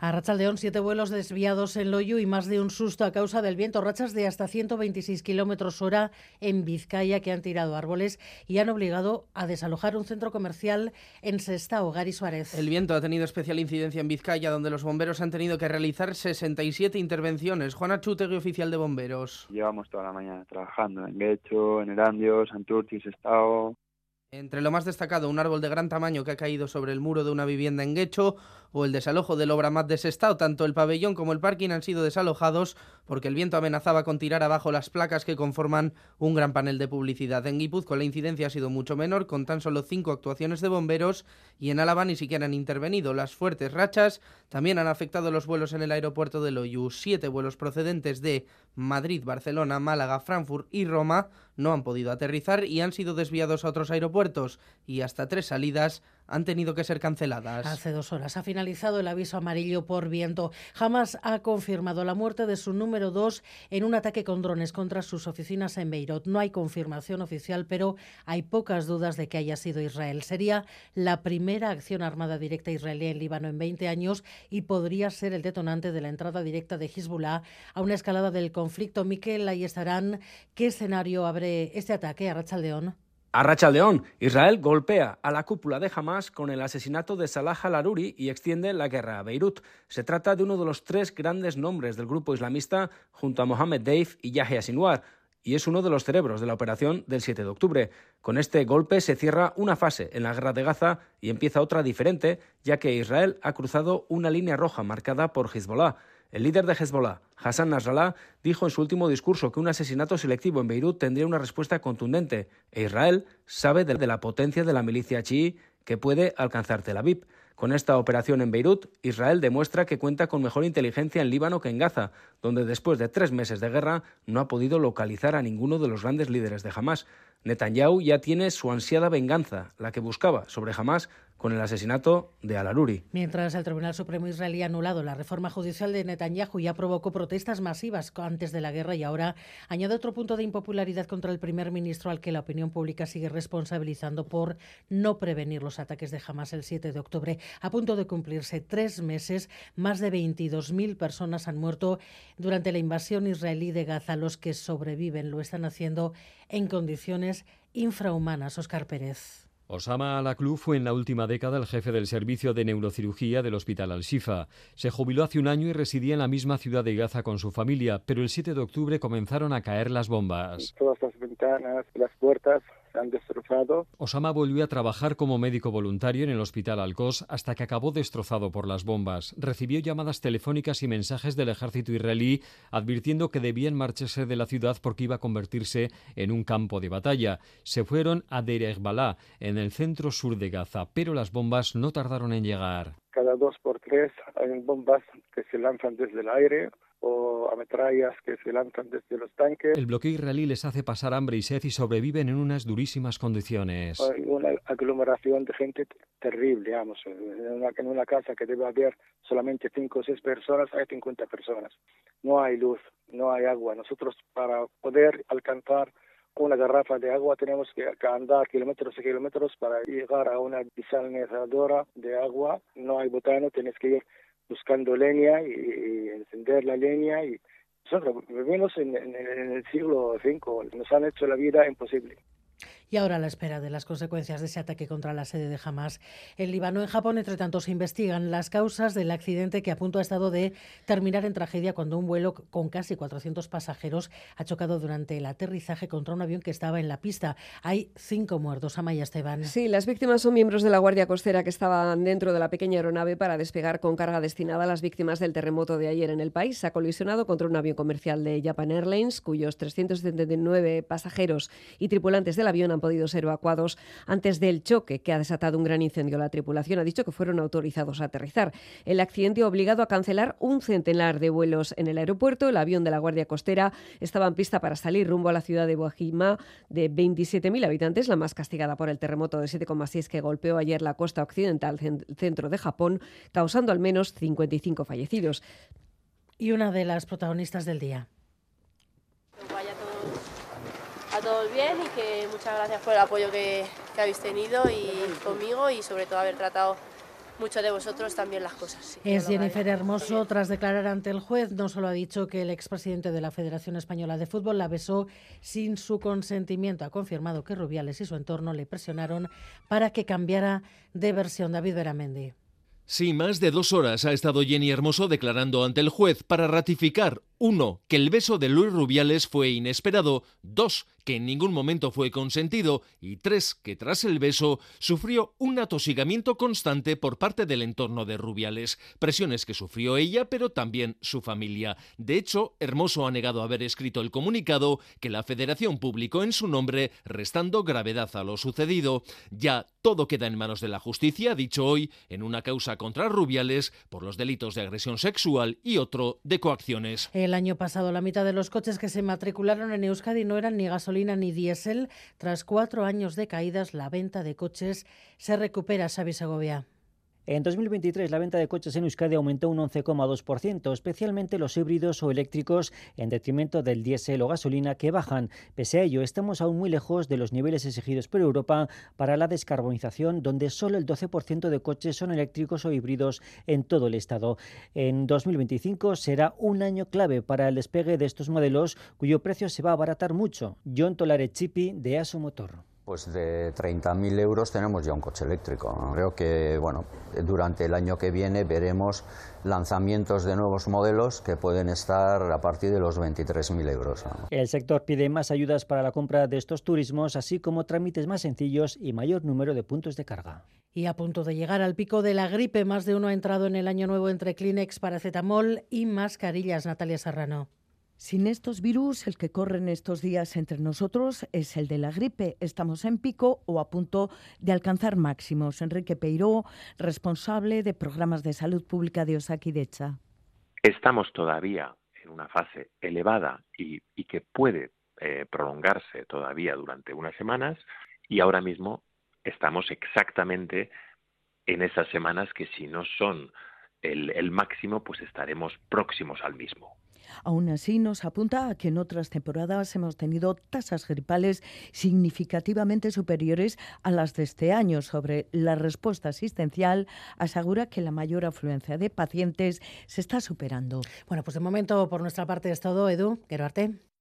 A Rachaldeón, siete vuelos desviados en Loyu y más de un susto a causa del viento. Rachas de hasta 126 kilómetros hora en Vizcaya que han tirado árboles y han obligado a desalojar un centro comercial en Sestao, Gary Suárez. El viento ha tenido especial incidencia en Vizcaya, donde los bomberos han tenido que realizar 67 intervenciones. Juana Chutegui, oficial de bomberos. Llevamos toda la mañana trabajando en Guecho, en Erandio, Santurci, Sestao, entre lo más destacado, un árbol de gran tamaño que ha caído sobre el muro de una vivienda en Guecho o el desalojo del Obramat de Sestao. Tanto el pabellón como el parking han sido desalojados porque el viento amenazaba con tirar abajo las placas que conforman un gran panel de publicidad. En Guipúzcoa la incidencia ha sido mucho menor, con tan solo cinco actuaciones de bomberos y en Álava ni siquiera han intervenido. Las fuertes rachas también han afectado los vuelos en el aeropuerto de Loyu. Siete vuelos procedentes de Madrid, Barcelona, Málaga, Frankfurt y Roma no han podido aterrizar y han sido desviados a otros aeropuertos y hasta tres salidas han tenido que ser canceladas. Hace dos horas ha finalizado el aviso amarillo por viento. Jamás ha confirmado la muerte de su número dos en un ataque con drones contra sus oficinas en Beirut. No hay confirmación oficial, pero hay pocas dudas de que haya sido Israel. Sería la primera acción armada directa israelí en Líbano en 20 años y podría ser el detonante de la entrada directa de Hezbollah a una escalada del conflicto. Miquel, ahí estarán. ¿Qué escenario abre este ataque a Rachaldeón? A León, Israel golpea a la cúpula de Hamas con el asesinato de Salah al-Aruri y extiende la guerra a Beirut. Se trata de uno de los tres grandes nombres del grupo islamista junto a Mohammed Deif y Yahya Sinwar, y es uno de los cerebros de la operación del 7 de octubre. Con este golpe se cierra una fase en la guerra de Gaza y empieza otra diferente, ya que Israel ha cruzado una línea roja marcada por Hezbollah. El líder de Hezbollah, Hassan Nasrallah, dijo en su último discurso que un asesinato selectivo en Beirut tendría una respuesta contundente e Israel sabe de la potencia de la milicia chií que puede alcanzar Tel Aviv. Con esta operación en Beirut, Israel demuestra que cuenta con mejor inteligencia en Líbano que en Gaza, donde después de tres meses de guerra no ha podido localizar a ninguno de los grandes líderes de Hamas. Netanyahu ya tiene su ansiada venganza, la que buscaba sobre Hamas con el asesinato de Al-Aruri. Mientras el Tribunal Supremo israelí ha anulado la reforma judicial de Netanyahu ya provocó protestas masivas antes de la guerra y ahora añade otro punto de impopularidad contra el primer ministro al que la opinión pública sigue responsabilizando por no prevenir los ataques de Hamas el 7 de octubre. A punto de cumplirse tres meses, más de 22.000 personas han muerto durante la invasión israelí de Gaza. Los que sobreviven lo están haciendo en condiciones infrahumanas. Oscar Pérez. Osama Alaklu fue en la última década el jefe del servicio de neurocirugía del Hospital Al-Shifa. Se jubiló hace un año y residía en la misma ciudad de Gaza con su familia, pero el 7 de octubre comenzaron a caer las bombas. Todas las ventanas, las puertas han destrozado. Osama volvió a trabajar como médico voluntario en el hospital Al-Qos hasta que acabó destrozado por las bombas. Recibió llamadas telefónicas y mensajes del ejército israelí advirtiendo que debían marcharse de la ciudad porque iba a convertirse en un campo de batalla. Se fueron a Deir Balá, en el centro sur de Gaza, pero las bombas no tardaron en llegar. Cada dos por tres hay bombas que se lanzan desde el aire o ametrallas que se lanzan desde los tanques. El bloqueo israelí les hace pasar hambre y sed y sobreviven en unas durísimas condiciones. Hay una aglomeración de gente terrible, digamos. En una, en una casa que debe haber solamente cinco o seis personas, hay 50 personas. No hay luz, no hay agua. Nosotros para poder alcanzar una garrafa de agua tenemos que andar kilómetros y kilómetros para llegar a una desalinizadora de agua. No hay botano, tienes que ir buscando leña y, encender la leña y nosotros vivimos en, en el siglo V, nos han hecho la vida imposible y ahora a la espera de las consecuencias de ese ataque contra la sede de Hamas en Líbano. En Japón, entre tanto, se investigan las causas del accidente que a punto ha estado de terminar en tragedia cuando un vuelo con casi 400 pasajeros ha chocado durante el aterrizaje contra un avión que estaba en la pista. Hay cinco muertos. Amaya Esteban. Sí, las víctimas son miembros de la Guardia Costera que estaban dentro de la pequeña aeronave para despegar con carga destinada a las víctimas del terremoto de ayer en el país. Ha colisionado contra un avión comercial de Japan Airlines, cuyos 379 pasajeros y tripulantes del avión han podido ser evacuados antes del choque que ha desatado un gran incendio. La tripulación ha dicho que fueron autorizados a aterrizar. El accidente ha obligado a cancelar un centenar de vuelos en el aeropuerto. El avión de la Guardia Costera estaba en pista para salir rumbo a la ciudad de Guajima de 27.000 habitantes, la más castigada por el terremoto de 7,6 que golpeó ayer la costa occidental centro de Japón, causando al menos 55 fallecidos. Y una de las protagonistas del día todos bien y que muchas gracias por el apoyo que, habéis tenido y conmigo y sobre todo haber tratado muchos de vosotros también las cosas. es Jennifer Hermoso, tras declarar ante el juez, no solo ha dicho que el expresidente de la Federación Española de Fútbol la besó sin su consentimiento, ha confirmado que Rubiales y su entorno le presionaron para que cambiara de versión. David Beramendi. Sí, más de dos horas ha estado Jenny Hermoso declarando ante el juez para ratificar, uno, que el beso de Luis Rubiales fue inesperado, dos, que en ningún momento fue consentido, y tres, que tras el beso sufrió un atosigamiento constante por parte del entorno de Rubiales, presiones que sufrió ella, pero también su familia. De hecho, Hermoso ha negado haber escrito el comunicado que la Federación publicó en su nombre, restando gravedad a lo sucedido. Ya todo queda en manos de la justicia, dicho hoy, en una causa contra Rubiales por los delitos de agresión sexual y otro de coacciones. Año pasado, la mitad de los coches que se matricularon en Euskadi no eran ni gasolina ni diésel. Tras cuatro años de caídas, la venta de coches se recupera, Xavi Segovia. En 2023 la venta de coches en Euskadi aumentó un 11,2%, especialmente los híbridos o eléctricos, en detrimento del diésel o gasolina que bajan. Pese a ello, estamos aún muy lejos de los niveles exigidos por Europa para la descarbonización, donde solo el 12% de coches son eléctricos o híbridos en todo el Estado. En 2025 será un año clave para el despegue de estos modelos, cuyo precio se va a abaratar mucho. John Tolare Chipi, de Aso Motor. Pues de 30.000 euros tenemos ya un coche eléctrico. Creo que bueno, durante el año que viene veremos lanzamientos de nuevos modelos que pueden estar a partir de los 23.000 euros. El sector pide más ayudas para la compra de estos turismos, así como trámites más sencillos y mayor número de puntos de carga. Y a punto de llegar al pico de la gripe, más de uno ha entrado en el año nuevo entre Kleenex, paracetamol y mascarillas. Natalia Serrano. Sin estos virus, el que corren estos días entre nosotros es el de la gripe. Estamos en pico o a punto de alcanzar máximos. Enrique Peiró, responsable de programas de salud pública de Osakidecha. Estamos todavía en una fase elevada y, que puede eh, prolongarse todavía durante unas semanas y ahora mismo estamos exactamente en esas semanas que si no son el máximo, pues estaremos próximos al mismo. Aún así, nos apunta a que en otras temporadas hemos tenido tasas gripales significativamente superiores a las de este año. Sobre la respuesta asistencial, asegura que la mayor afluencia de pacientes se está superando. Bueno, pues de momento por nuestra parte es todo, Edu. Gerarte.